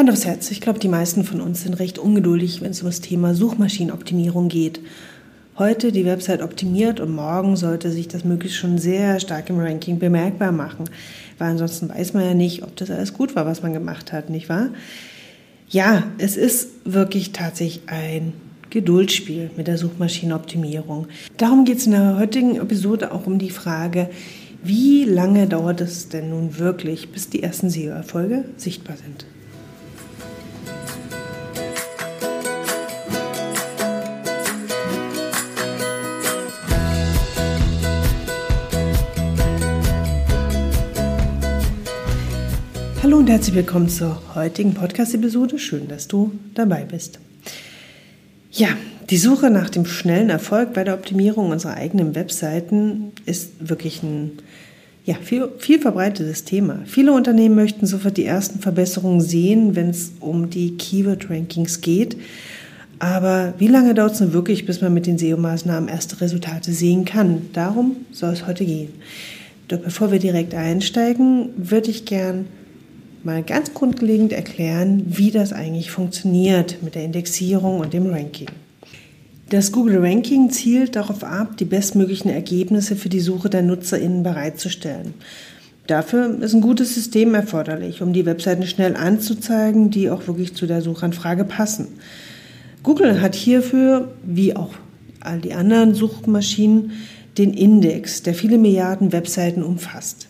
Hand aufs Herz, ich glaube, die meisten von uns sind recht ungeduldig, wenn es um das Thema Suchmaschinenoptimierung geht. Heute die Website optimiert und morgen sollte sich das möglichst schon sehr stark im Ranking bemerkbar machen, weil ansonsten weiß man ja nicht, ob das alles gut war, was man gemacht hat, nicht wahr? Ja, es ist wirklich tatsächlich ein Geduldsspiel mit der Suchmaschinenoptimierung. Darum geht es in der heutigen Episode auch um die Frage, wie lange dauert es denn nun wirklich, bis die ersten SEO-Erfolge sichtbar sind? Hallo und herzlich willkommen zur heutigen Podcast-Episode. Schön, dass du dabei bist. Ja, die Suche nach dem schnellen Erfolg bei der Optimierung unserer eigenen Webseiten ist wirklich ein ja, viel, viel verbreitetes Thema. Viele Unternehmen möchten sofort die ersten Verbesserungen sehen, wenn es um die Keyword-Rankings geht. Aber wie lange dauert es nun wirklich, bis man mit den SEO-Maßnahmen erste Resultate sehen kann? Darum soll es heute gehen. Doch bevor wir direkt einsteigen, würde ich gern mal ganz grundlegend erklären, wie das eigentlich funktioniert mit der Indexierung und dem Ranking. Das Google Ranking zielt darauf ab, die bestmöglichen Ergebnisse für die Suche der NutzerInnen bereitzustellen. Dafür ist ein gutes System erforderlich, um die Webseiten schnell anzuzeigen, die auch wirklich zu der Suchanfrage passen. Google hat hierfür, wie auch all die anderen Suchmaschinen, den Index, der viele Milliarden Webseiten umfasst.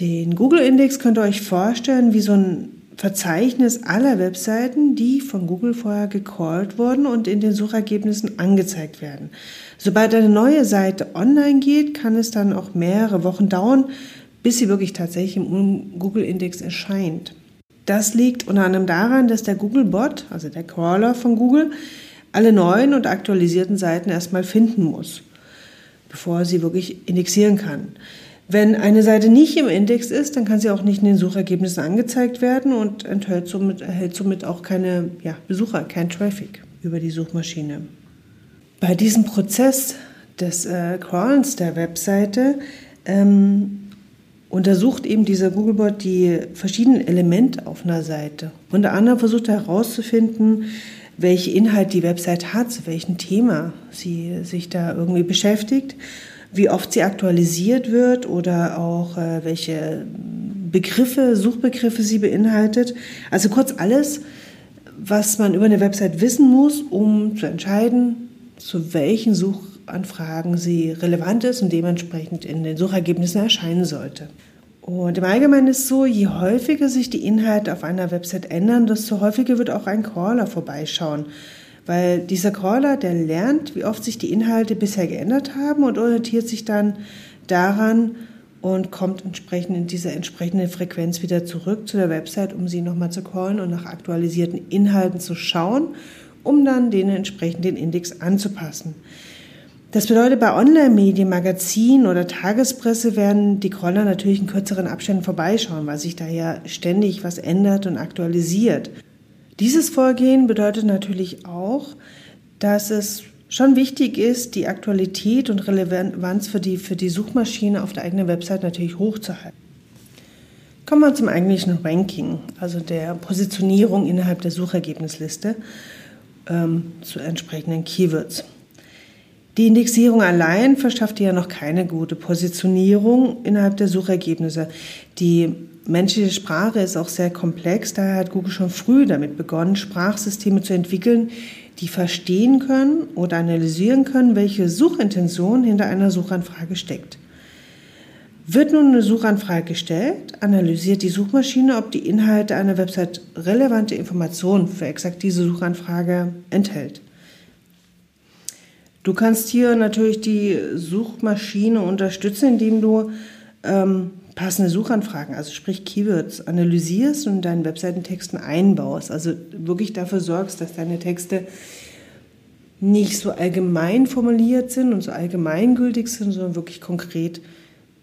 Den Google-Index könnt ihr euch vorstellen wie so ein Verzeichnis aller Webseiten, die von Google vorher gecallt wurden und in den Suchergebnissen angezeigt werden. Sobald eine neue Seite online geht, kann es dann auch mehrere Wochen dauern, bis sie wirklich tatsächlich im Google-Index erscheint. Das liegt unter anderem daran, dass der Google-Bot, also der Crawler von Google, alle neuen und aktualisierten Seiten erstmal finden muss, bevor er sie wirklich indexieren kann. Wenn eine Seite nicht im Index ist, dann kann sie auch nicht in den Suchergebnissen angezeigt werden und enthält somit, erhält somit auch keine ja, Besucher, kein Traffic über die Suchmaschine. Bei diesem Prozess des äh, Crawlens der Webseite ähm, untersucht eben dieser Googlebot die verschiedenen Elemente auf einer Seite. Unter anderem versucht er herauszufinden, welche Inhalt die Website hat, zu welchem Thema sie sich da irgendwie beschäftigt wie oft sie aktualisiert wird oder auch äh, welche Begriffe, Suchbegriffe sie beinhaltet. Also kurz alles, was man über eine Website wissen muss, um zu entscheiden, zu welchen Suchanfragen sie relevant ist und dementsprechend in den Suchergebnissen erscheinen sollte. Und im Allgemeinen ist es so, je häufiger sich die Inhalte auf einer Website ändern, desto häufiger wird auch ein Crawler vorbeischauen. Weil dieser Crawler, der lernt, wie oft sich die Inhalte bisher geändert haben und orientiert sich dann daran und kommt entsprechend in dieser entsprechenden Frequenz wieder zurück zu der Website, um sie nochmal zu callen und nach aktualisierten Inhalten zu schauen, um dann den entsprechenden Index anzupassen. Das bedeutet, bei Online-Medien, Magazinen oder Tagespresse werden die Crawler natürlich in kürzeren Abständen vorbeischauen, weil sich da ja ständig was ändert und aktualisiert. Dieses Vorgehen bedeutet natürlich auch, dass es schon wichtig ist, die Aktualität und Relevanz für die, für die Suchmaschine auf der eigenen Website natürlich hochzuhalten. Kommen wir zum eigentlichen Ranking, also der Positionierung innerhalb der Suchergebnisliste ähm, zu entsprechenden Keywords. Die Indexierung allein verschafft dir ja noch keine gute Positionierung innerhalb der Suchergebnisse. Die menschliche Sprache ist auch sehr komplex. Daher hat Google schon früh damit begonnen, Sprachsysteme zu entwickeln, die verstehen können oder analysieren können, welche Suchintention hinter einer Suchanfrage steckt. Wird nun eine Suchanfrage gestellt, analysiert die Suchmaschine, ob die Inhalte einer Website relevante Informationen für exakt diese Suchanfrage enthält. Du kannst hier natürlich die Suchmaschine unterstützen, indem du ähm, passende Suchanfragen, also sprich Keywords, analysierst und in deinen Webseitentexten einbaust. Also wirklich dafür sorgst, dass deine Texte nicht so allgemein formuliert sind und so allgemeingültig sind, sondern wirklich konkret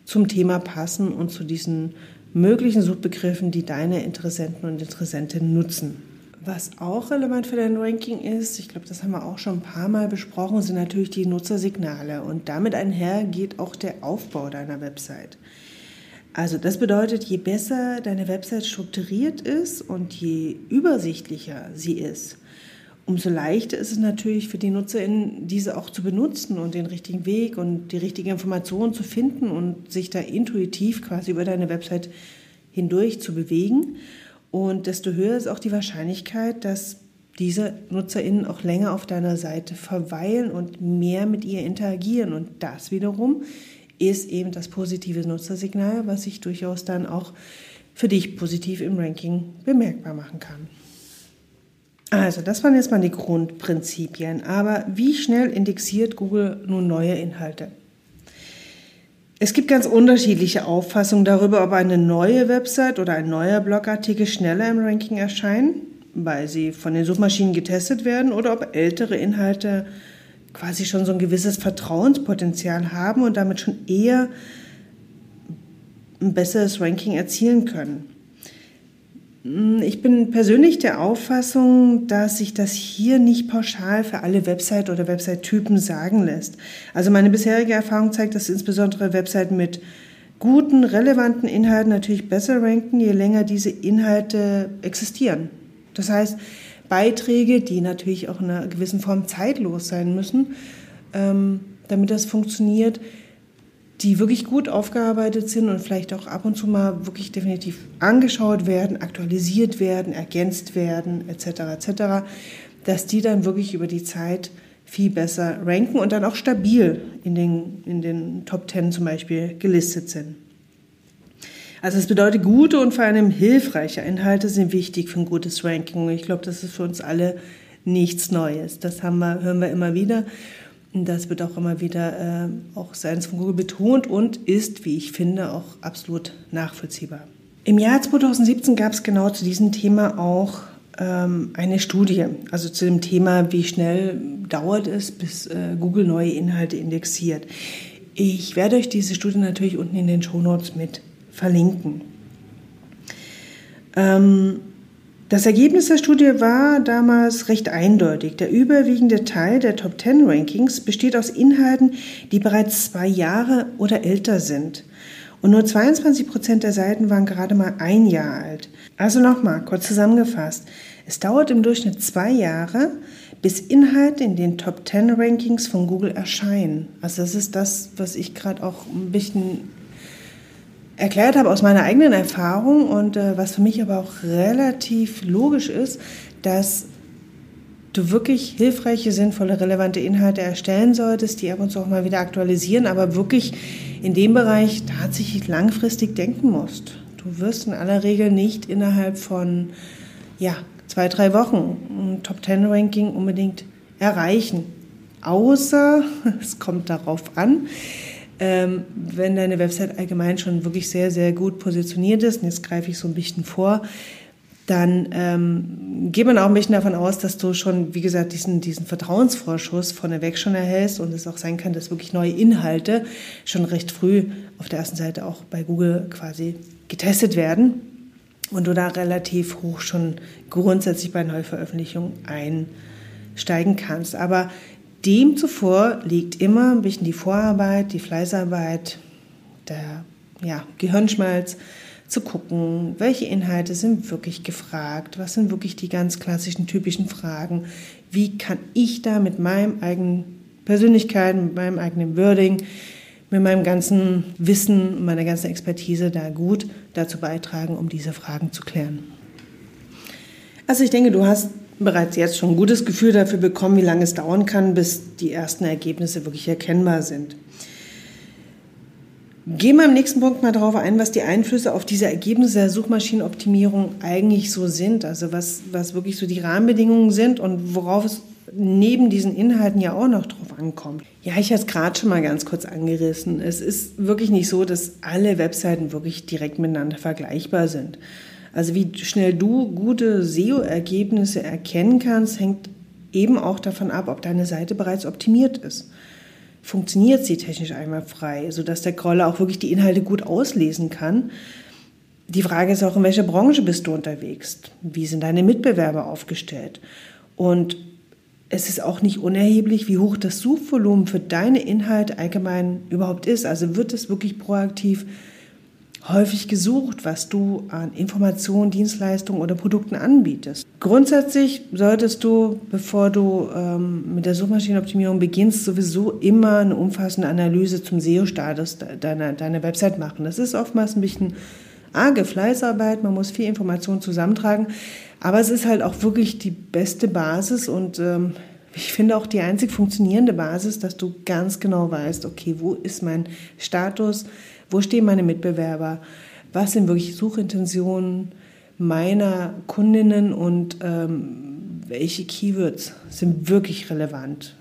zum Thema passen und zu diesen möglichen Suchbegriffen, die deine Interessenten und Interessentinnen nutzen. Was auch relevant für dein Ranking ist, ich glaube, das haben wir auch schon ein paar Mal besprochen, sind natürlich die Nutzersignale. Und damit einher geht auch der Aufbau deiner Website. Also das bedeutet, je besser deine Website strukturiert ist und je übersichtlicher sie ist, umso leichter ist es natürlich für die NutzerInnen, diese auch zu benutzen und den richtigen Weg und die richtige Information zu finden und sich da intuitiv quasi über deine Website hindurch zu bewegen. Und desto höher ist auch die Wahrscheinlichkeit, dass diese NutzerInnen auch länger auf deiner Seite verweilen und mehr mit ihr interagieren. Und das wiederum ist eben das positive Nutzersignal, was sich durchaus dann auch für dich positiv im Ranking bemerkbar machen kann. Also, das waren jetzt mal die Grundprinzipien. Aber wie schnell indexiert Google nun neue Inhalte? Es gibt ganz unterschiedliche Auffassungen darüber, ob eine neue Website oder ein neuer Blogartikel schneller im Ranking erscheinen, weil sie von den Suchmaschinen getestet werden, oder ob ältere Inhalte quasi schon so ein gewisses Vertrauenspotenzial haben und damit schon eher ein besseres Ranking erzielen können. Hm, ich bin persönlich der Auffassung, dass sich das hier nicht pauschal für alle Website- oder Website-Typen sagen lässt. Also meine bisherige Erfahrung zeigt, dass insbesondere Webseiten mit guten, relevanten Inhalten natürlich besser ranken, je länger diese Inhalte existieren. Das heißt, Beiträge, die natürlich auch in einer gewissen Form zeitlos sein müssen, ähm, damit das funktioniert, die wirklich gut aufgearbeitet sind und vielleicht auch ab und zu mal wirklich definitiv angeschaut werden, aktualisiert werden, ergänzt werden, etc. etc., dass die dann wirklich über die Zeit viel besser ranken und dann auch stabil in den, in den Top Ten zum Beispiel gelistet sind. Also es bedeutet, gute und vor allem hilfreiche Inhalte sind wichtig für ein gutes Ranking. Ich glaube, das ist für uns alle nichts Neues. Das haben wir, hören wir immer wieder. Das wird auch immer wieder äh, auch seitens von Google betont und ist, wie ich finde, auch absolut nachvollziehbar. Im Jahr 2017 gab es genau zu diesem Thema auch ähm, eine Studie, also zu dem Thema, wie schnell dauert es, bis äh, Google neue Inhalte indexiert. Ich werde euch diese Studie natürlich unten in den Show Notes mit verlinken. Ähm, das Ergebnis der Studie war damals recht eindeutig. Der überwiegende Teil der Top 10 Rankings besteht aus Inhalten, die bereits zwei Jahre oder älter sind. Und nur 22 Prozent der Seiten waren gerade mal ein Jahr alt. Also nochmal, kurz zusammengefasst. Es dauert im Durchschnitt zwei Jahre, bis Inhalte in den Top 10 Rankings von Google erscheinen. Also das ist das, was ich gerade auch ein bisschen erklärt habe aus meiner eigenen Erfahrung und äh, was für mich aber auch relativ logisch ist, dass du wirklich hilfreiche, sinnvolle, relevante Inhalte erstellen solltest, die ab und zu auch mal wieder aktualisieren, aber wirklich in dem Bereich tatsächlich langfristig denken musst. Du wirst in aller Regel nicht innerhalb von ja, zwei, drei Wochen ein Top Ten Ranking unbedingt erreichen. Außer, es kommt darauf an, ähm, wenn deine Website allgemein schon wirklich sehr, sehr gut positioniert ist, und jetzt greife ich so ein bisschen vor, dann ähm, geht man auch ein bisschen davon aus, dass du schon, wie gesagt, diesen, diesen Vertrauensvorschuss vorneweg schon erhältst und es auch sein kann, dass wirklich neue Inhalte schon recht früh auf der ersten Seite auch bei Google quasi getestet werden und du da relativ hoch schon grundsätzlich bei Neuveröffentlichungen einsteigen kannst. Aber Demzuvor liegt immer ein bisschen die Vorarbeit, die Fleißarbeit, der ja, Gehirnschmalz, zu gucken, welche Inhalte sind wirklich gefragt, was sind wirklich die ganz klassischen, typischen Fragen, wie kann ich da mit meinem eigenen Persönlichkeit, mit meinem eigenen Wording, mit meinem ganzen Wissen, meiner ganzen Expertise da gut dazu beitragen, um diese Fragen zu klären. Also ich denke, du hast bereits jetzt schon ein gutes Gefühl dafür bekommen, wie lange es dauern kann, bis die ersten Ergebnisse wirklich erkennbar sind. Gehen wir im nächsten Punkt mal darauf ein, was die Einflüsse auf diese Ergebnisse der Suchmaschinenoptimierung eigentlich so sind. Also was, was wirklich so die Rahmenbedingungen sind und worauf es neben diesen Inhalten ja auch noch drauf ankommt. Ja, ich habe es gerade schon mal ganz kurz angerissen. Es ist wirklich nicht so, dass alle Webseiten wirklich direkt miteinander vergleichbar sind. Also wie schnell du gute SEO-Ergebnisse erkennen kannst, hängt eben auch davon ab, ob deine Seite bereits optimiert ist. Funktioniert sie technisch einmal frei, sodass der Crawler auch wirklich die Inhalte gut auslesen kann. Die Frage ist auch, in welcher Branche bist du unterwegs? Wie sind deine Mitbewerber aufgestellt? Und es ist auch nicht unerheblich, wie hoch das Suchvolumen für deine Inhalte allgemein überhaupt ist. Also wird es wirklich proaktiv häufig gesucht, was du an Informationen, Dienstleistungen oder Produkten anbietest. Grundsätzlich solltest du, bevor du ähm, mit der Suchmaschinenoptimierung beginnst, sowieso immer eine umfassende Analyse zum SEO-Status deiner, deiner Website machen. Das ist oftmals ein bisschen arge Fleißarbeit, man muss viel Information zusammentragen, aber es ist halt auch wirklich die beste Basis und ähm, ich finde auch die einzig funktionierende Basis, dass du ganz genau weißt, okay, wo ist mein Status, wo stehen meine Mitbewerber, was sind wirklich Suchintentionen meiner Kundinnen und ähm, welche Keywords sind wirklich relevant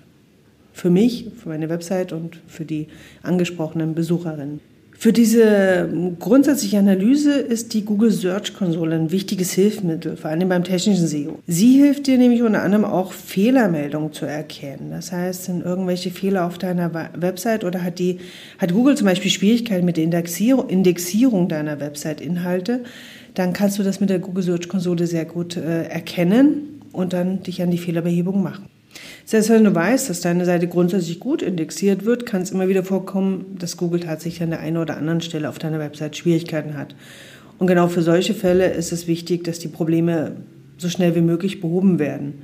für mich, für meine Website und für die angesprochenen Besucherinnen. Für diese grundsätzliche Analyse ist die Google Search Konsole ein wichtiges Hilfsmittel, vor allem beim technischen SEO. Sie hilft dir nämlich unter anderem auch Fehlermeldungen zu erkennen. Das heißt, sind irgendwelche Fehler auf deiner Website oder hat die, hat Google zum Beispiel Schwierigkeiten mit der Indexierung, deiner Website-Inhalte, dann kannst du das mit der Google Search Konsole sehr gut äh, erkennen und dann dich an die Fehlerbehebung machen. Selbst wenn du weißt, dass deine Seite grundsätzlich gut indexiert wird, kann es immer wieder vorkommen, dass Google tatsächlich an der einen oder anderen Stelle auf deiner Website Schwierigkeiten hat. Und genau für solche Fälle ist es wichtig, dass die Probleme so schnell wie möglich behoben werden.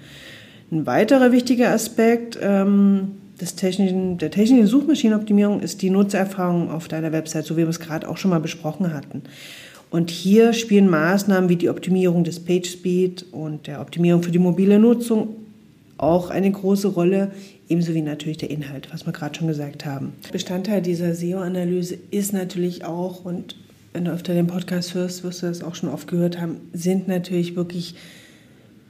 Ein weiterer wichtiger Aspekt ähm, des technischen, der technischen Suchmaschinenoptimierung ist die Nutzererfahrung auf deiner Website, so wie wir es gerade auch schon mal besprochen hatten. Und hier spielen Maßnahmen wie die Optimierung des PageSpeed und der Optimierung für die mobile Nutzung auch eine große Rolle, ebenso wie natürlich der Inhalt, was wir gerade schon gesagt haben. Bestandteil dieser SEO-Analyse ist natürlich auch, und wenn du öfter den Podcast hörst, wirst du das auch schon oft gehört haben, sind natürlich wirklich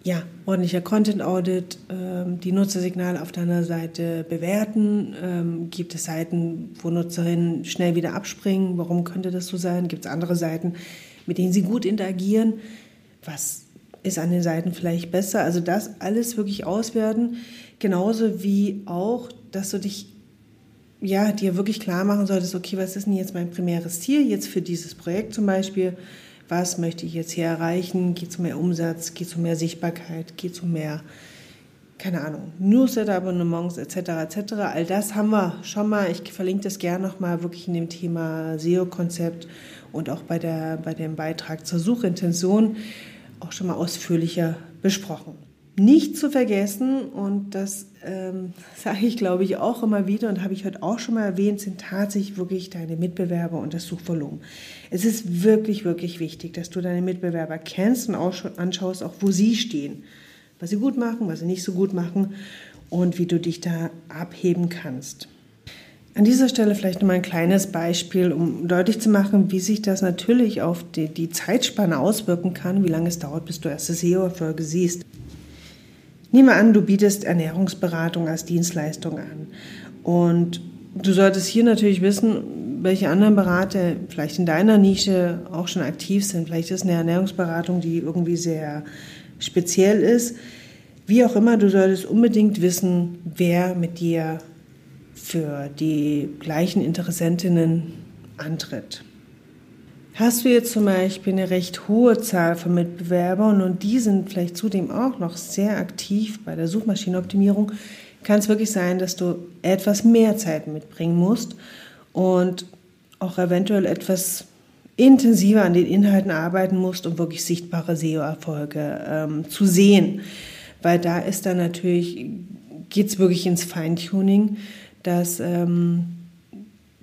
ja, ordentlicher Content Audit, ähm, die Nutzersignale auf deiner Seite bewerten. Ähm, gibt es Seiten, wo Nutzerinnen schnell wieder abspringen? Warum könnte das so sein? Gibt es andere Seiten, mit denen sie gut interagieren? Was ist an den Seiten vielleicht besser. Also das alles wirklich auswerten, genauso wie auch, dass du dich ja dir wirklich klar machen solltest, okay, was ist denn jetzt mein primäres Ziel jetzt für dieses Projekt zum Beispiel? Was möchte ich jetzt hier erreichen? Geht es um mehr Umsatz? Geht es um mehr Sichtbarkeit? Geht es um mehr, keine Ahnung, Newsletter-Abonnements etc. etc. All das haben wir schon mal. Ich verlinke das gerne nochmal wirklich in dem Thema SEO-Konzept und auch bei, der, bei dem Beitrag zur Suchintention auch schon mal ausführlicher besprochen. Nicht zu vergessen, und das ähm, sage ich glaube ich auch immer wieder und habe ich heute auch schon mal erwähnt, sind tatsächlich wirklich deine Mitbewerber und das Suchvolumen. Es ist wirklich, wirklich wichtig, dass du deine Mitbewerber kennst und auch schon anschaust, auch wo sie stehen, was sie gut machen, was sie nicht so gut machen und wie du dich da abheben kannst. An dieser Stelle vielleicht nochmal ein kleines Beispiel, um deutlich zu machen, wie sich das natürlich auf die, die Zeitspanne auswirken kann, wie lange es dauert, bis du erste SEO-Erfolge siehst. Nehmen wir an, du bietest Ernährungsberatung als Dienstleistung an. Und du solltest hier natürlich wissen, welche anderen Berater vielleicht in deiner Nische auch schon aktiv sind. Vielleicht ist eine Ernährungsberatung, die irgendwie sehr speziell ist. Wie auch immer, du solltest unbedingt wissen, wer mit dir für die gleichen Interessentinnen antritt. Hast du jetzt zum Beispiel eine recht hohe Zahl von Mitbewerbern und die sind vielleicht zudem auch noch sehr aktiv bei der Suchmaschinenoptimierung, kann es wirklich sein, dass du etwas mehr Zeit mitbringen musst und auch eventuell etwas intensiver an den Inhalten arbeiten musst, um wirklich sichtbare SEO-Erfolge ähm, zu sehen. Weil da ist dann natürlich, geht es wirklich ins Feintuning dass ähm,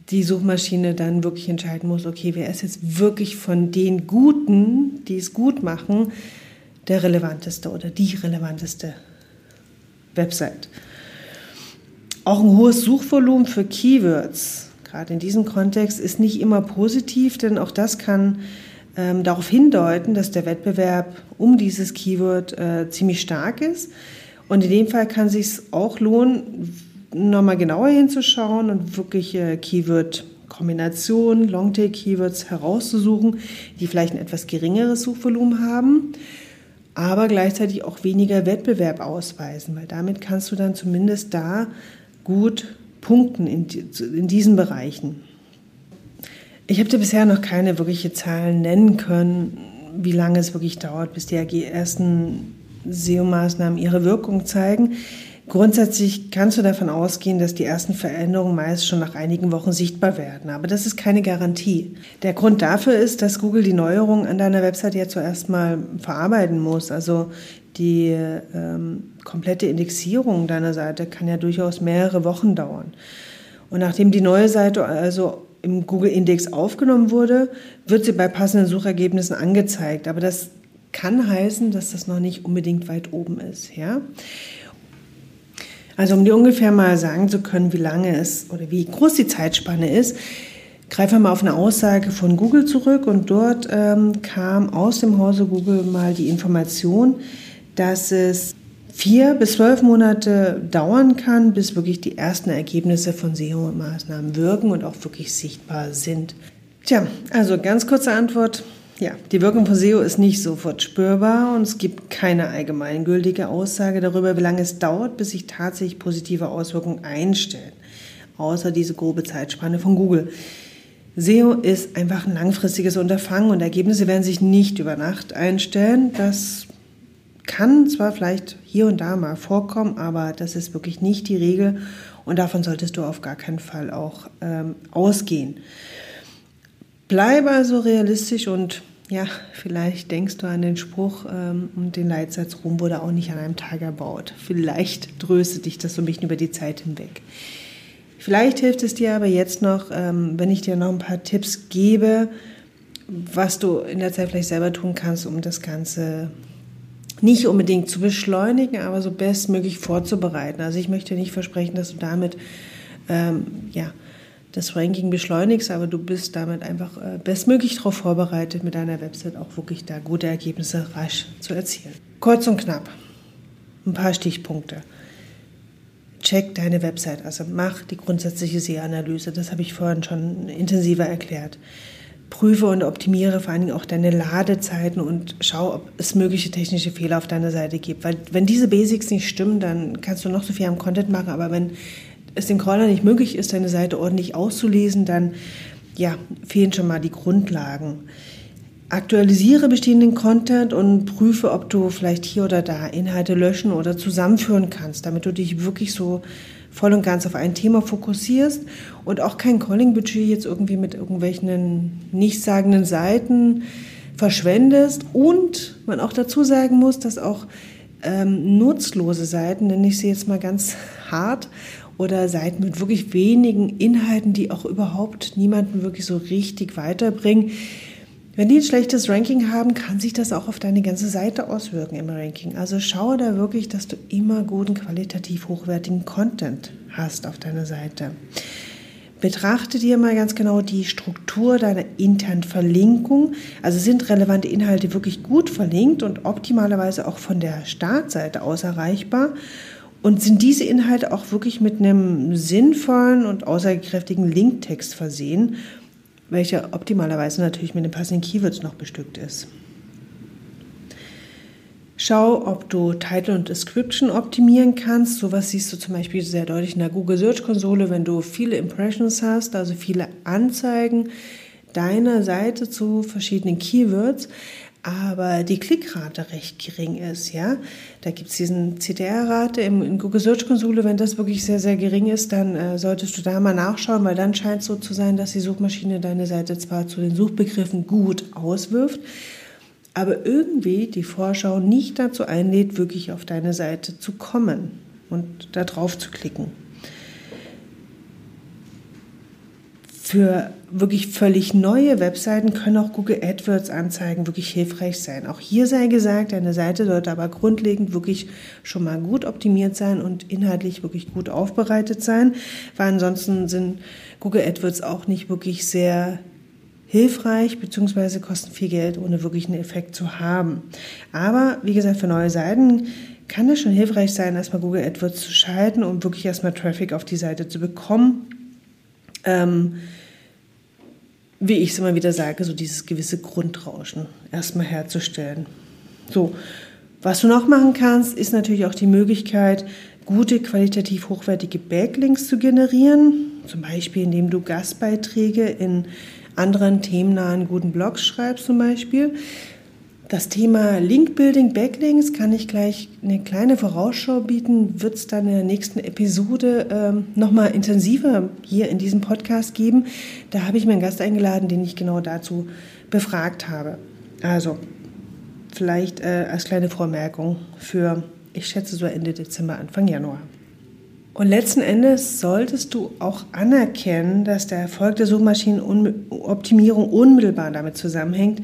die Suchmaschine dann wirklich entscheiden muss, okay, wer ist jetzt wirklich von den Guten, die es gut machen, der relevanteste oder die relevanteste Website. Auch ein hohes Suchvolumen für Keywords, gerade in diesem Kontext, ist nicht immer positiv, denn auch das kann ähm, darauf hindeuten, dass der Wettbewerb um dieses Keyword äh, ziemlich stark ist. Und in dem Fall kann es sich auch lohnen, nochmal genauer hinzuschauen und wirklich äh, Keyword-Kombinationen, Longtail-Keywords herauszusuchen, die vielleicht ein etwas geringeres Suchvolumen haben, aber gleichzeitig auch weniger Wettbewerb ausweisen, weil damit kannst du dann zumindest da gut punkten in, in diesen Bereichen. Ich habe dir bisher noch keine wirkliche Zahlen nennen können, wie lange es wirklich dauert, bis die ersten SEO-Maßnahmen ihre Wirkung zeigen. Grundsätzlich kannst du davon ausgehen, dass die ersten Veränderungen meist schon nach einigen Wochen sichtbar werden, aber das ist keine Garantie. Der Grund dafür ist, dass Google die Neuerungen an deiner Website ja zuerst mal verarbeiten muss. Also die ähm, komplette Indexierung deiner Seite kann ja durchaus mehrere Wochen dauern. Und nachdem die neue Seite also im Google Index aufgenommen wurde, wird sie bei passenden Suchergebnissen angezeigt. Aber das kann heißen, dass das noch nicht unbedingt weit oben ist. Ja? Also um dir ungefähr mal sagen zu können, wie lange es oder wie groß die Zeitspanne ist, greife mal auf eine Aussage von Google zurück und dort ähm, kam aus dem Hause Google mal die Information, dass es vier bis zwölf Monate dauern kann, bis wirklich die ersten Ergebnisse von SEO-Maßnahmen wirken und auch wirklich sichtbar sind. Tja, also ganz kurze Antwort. Ja, die Wirkung von SEO ist nicht sofort spürbar und es gibt keine allgemeingültige Aussage darüber, wie lange es dauert, bis sich tatsächlich positive Auswirkungen einstellen, außer diese grobe Zeitspanne von Google. SEO ist einfach ein langfristiges Unterfangen und Ergebnisse werden sich nicht über Nacht einstellen. Das kann zwar vielleicht hier und da mal vorkommen, aber das ist wirklich nicht die Regel und davon solltest du auf gar keinen Fall auch ähm, ausgehen. Bleib also realistisch und ja, vielleicht denkst du an den Spruch ähm, und den Leitsatz, Rom wurde auch nicht an einem Tag erbaut. Vielleicht tröstet dich das so ein bisschen über die Zeit hinweg. Vielleicht hilft es dir aber jetzt noch, ähm, wenn ich dir noch ein paar Tipps gebe, was du in der Zeit vielleicht selber tun kannst, um das Ganze nicht unbedingt zu beschleunigen, aber so bestmöglich vorzubereiten. Also ich möchte nicht versprechen, dass du damit ähm, ja, das Ranking beschleunigst, aber du bist damit einfach äh, bestmöglich darauf vorbereitet, mit deiner Website auch wirklich da gute Ergebnisse rasch zu erzielen. Kurz und knapp, ein paar Stichpunkte. Check deine Website, also mach die grundsätzliche SEO-Analyse, das habe ich vorhin schon intensiver erklärt. Prüfe und optimiere vor allen Dingen auch deine Ladezeiten und schau, ob es mögliche technische Fehler auf deiner Seite gibt. Weil wenn diese Basics nicht stimmen, dann kannst du noch so viel am Content machen, aber wenn es dem Crawler nicht möglich ist, deine Seite ordentlich auszulesen, dann ja, fehlen schon mal die Grundlagen. Aktualisiere bestehenden Content und prüfe, ob du vielleicht hier oder da Inhalte löschen oder zusammenführen kannst, damit du dich wirklich so voll und ganz auf ein Thema fokussierst und auch kein Calling-Budget jetzt irgendwie mit irgendwelchen nichtssagenden Seiten verschwendest. Und man auch dazu sagen muss, dass auch ähm, nutzlose Seiten, nenne ich sie jetzt mal ganz hart, oder Seiten mit wirklich wenigen Inhalten, die auch überhaupt niemanden wirklich so richtig weiterbringen. Wenn die ein schlechtes Ranking haben, kann sich das auch auf deine ganze Seite auswirken im Ranking. Also schaue da wirklich, dass du immer guten, qualitativ hochwertigen Content hast auf deiner Seite. Betrachte dir mal ganz genau die Struktur deiner internen Verlinkung. Also sind relevante Inhalte wirklich gut verlinkt und optimalerweise auch von der Startseite aus erreichbar. Und sind diese Inhalte auch wirklich mit einem sinnvollen und aussagekräftigen Linktext versehen, welcher optimalerweise natürlich mit den passenden Keywords noch bestückt ist? Schau, ob du Title und Description optimieren kannst. Sowas siehst du zum Beispiel sehr deutlich in der Google Search Konsole, wenn du viele Impressions hast, also viele Anzeigen deiner Seite zu verschiedenen Keywords aber die Klickrate recht gering ist, ja. Da gibt es diesen CTR-Rate im, in Google Search Konsole. Wenn das wirklich sehr, sehr gering ist, dann äh, solltest du da mal nachschauen, weil dann scheint es so zu sein, dass die Suchmaschine deine Seite zwar zu den Suchbegriffen gut auswirft, aber irgendwie die Vorschau nicht dazu einlädt, wirklich auf deine Seite zu kommen und da drauf zu klicken. Für wirklich völlig neue Webseiten können auch Google AdWords Anzeigen wirklich hilfreich sein. Auch hier sei gesagt, deine Seite sollte aber grundlegend wirklich schon mal gut optimiert sein und inhaltlich wirklich gut aufbereitet sein, weil ansonsten sind Google AdWords auch nicht wirklich sehr hilfreich beziehungsweise kosten viel Geld, ohne wirklich einen Effekt zu haben. Aber wie gesagt, für neue Seiten kann es schon hilfreich sein, erstmal Google AdWords zu schalten, um wirklich erstmal Traffic auf die Seite zu bekommen. Ähm, wie ich es immer wieder sage, so dieses gewisse Grundrauschen erstmal herzustellen. So, was du noch machen kannst, ist natürlich auch die Möglichkeit, gute, qualitativ hochwertige Backlinks zu generieren. Zum Beispiel, indem du Gastbeiträge in anderen themennahen guten Blogs schreibst zum Beispiel. Das Thema Link-Building, Backlinks kann ich gleich eine kleine Vorausschau bieten. Wird es dann in der nächsten Episode ähm, nochmal intensiver hier in diesem Podcast geben. Da habe ich mir einen Gast eingeladen, den ich genau dazu befragt habe. Also vielleicht äh, als kleine Vormerkung für, ich schätze so Ende Dezember, Anfang Januar. Und letzten Endes solltest du auch anerkennen, dass der Erfolg der Suchmaschinenoptimierung unmittelbar damit zusammenhängt,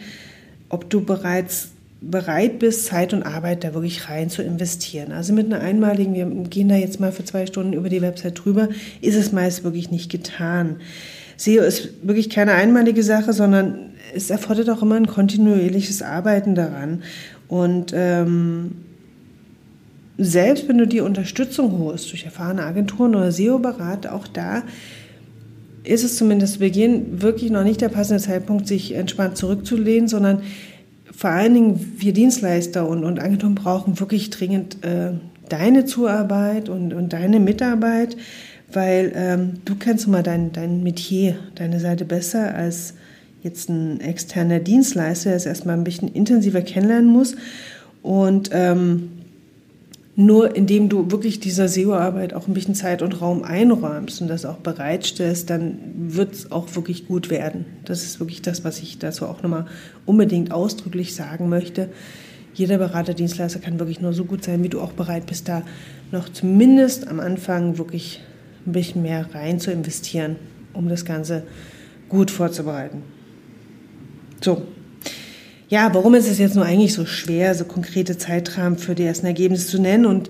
ob du bereits bereit bist, Zeit und Arbeit da wirklich rein zu investieren. Also mit einer einmaligen, wir gehen da jetzt mal für zwei Stunden über die Website drüber, ist es meist wirklich nicht getan. SEO ist wirklich keine einmalige Sache, sondern es erfordert auch immer ein kontinuierliches Arbeiten daran. Und ähm, selbst wenn du die Unterstützung holst durch erfahrene Agenturen oder SEO-Berater, auch da ist es zumindest zu Beginn wirklich noch nicht der passende Zeitpunkt, sich entspannt zurückzulehnen, sondern vor allen Dingen wir Dienstleister und, und Agenturen brauchen wirklich dringend äh, deine Zuarbeit und, und deine Mitarbeit, weil ähm, du kennst mal dein, dein Metier, deine Seite besser als jetzt ein externer Dienstleister, der es erstmal ein bisschen intensiver kennenlernen muss. Und ähm, nur indem du wirklich dieser SEO-Arbeit auch ein bisschen Zeit und Raum einräumst und das auch bereitstellst, dann wird es auch wirklich gut werden. Das ist wirklich das, was ich dazu auch nochmal unbedingt ausdrücklich sagen möchte. Jeder Beraterdienstleister kann wirklich nur so gut sein, wie du auch bereit bist, da noch zumindest am Anfang wirklich ein bisschen mehr rein zu investieren, um das Ganze gut vorzubereiten. So, ja, warum ist es jetzt nur eigentlich so schwer, so konkrete Zeitrahmen für die ersten Ergebnisse zu nennen? Und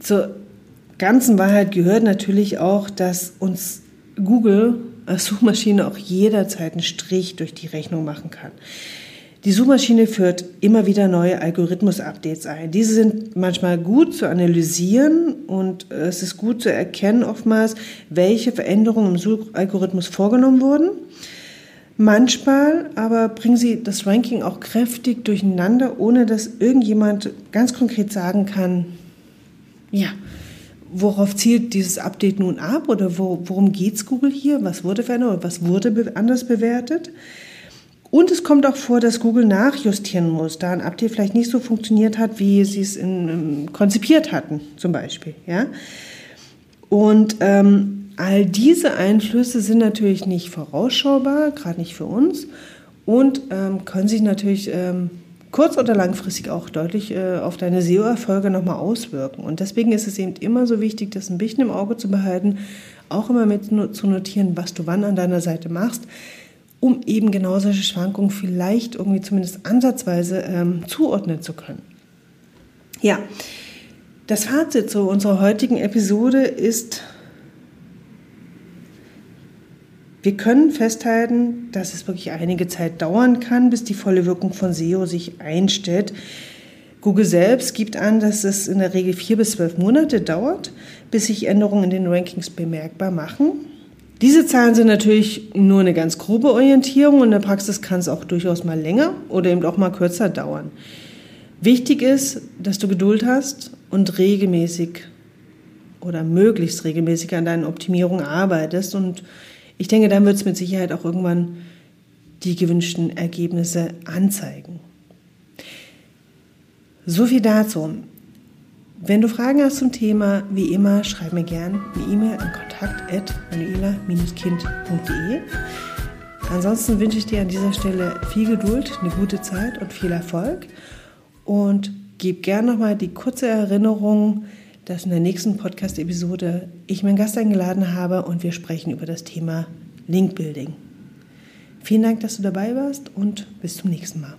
zur ganzen Wahrheit gehört natürlich auch, dass uns Google als Suchmaschine auch jederzeit einen Strich durch die Rechnung machen kann. Die Suchmaschine führt immer wieder neue Algorithmus-Updates ein. Diese sind manchmal gut zu analysieren und es ist gut zu erkennen oftmals, welche Veränderungen im Suchalgorithmus vorgenommen wurden. Manchmal aber bringen sie das Ranking auch kräftig durcheinander, ohne dass irgendjemand ganz konkret sagen kann, ja, worauf zielt dieses Update nun ab oder wo, worum es Google hier, was wurde verändert oder was wurde anders bewertet. Und es kommt auch vor, dass Google nachjustieren muss, da ein Update vielleicht nicht so funktioniert hat, wie sie es in, in, konzipiert hatten, zum Beispiel. Ja? Und ähm, All diese Einflüsse sind natürlich nicht vorausschaubar, gerade nicht für uns, und ähm, können sich natürlich ähm, kurz- oder langfristig auch deutlich äh, auf deine SEO-Erfolge nochmal auswirken. Und deswegen ist es eben immer so wichtig, das ein bisschen im Auge zu behalten, auch immer mit zu notieren, was du wann an deiner Seite machst, um eben genau solche Schwankungen vielleicht irgendwie zumindest ansatzweise ähm, zuordnen zu können. Ja, das Fazit zu unserer heutigen Episode ist Wir können festhalten, dass es wirklich einige Zeit dauern kann, bis die volle Wirkung von SEO sich einstellt. Google selbst gibt an, dass es in der Regel vier bis zwölf Monate dauert, bis sich Änderungen in den Rankings bemerkbar machen. Diese Zahlen sind natürlich nur eine ganz grobe Orientierung. In der Praxis kann es auch durchaus mal länger oder eben auch mal kürzer dauern. Wichtig ist, dass du Geduld hast und regelmäßig oder möglichst regelmäßig an deinen Optimierungen arbeitest und ich denke, dann wird es mit Sicherheit auch irgendwann die gewünschten Ergebnisse anzeigen. So viel dazu. Wenn du Fragen hast zum Thema, wie immer, schreib mir gerne eine E-Mail an kontakt.manuela-kind.de. Ansonsten wünsche ich dir an dieser Stelle viel Geduld, eine gute Zeit und viel Erfolg. Und gib gerne nochmal die kurze Erinnerung, dass in der nächsten Podcast-Episode ich meinen Gast eingeladen habe und wir sprechen über das Thema Link Building. Vielen Dank, dass du dabei warst und bis zum nächsten Mal.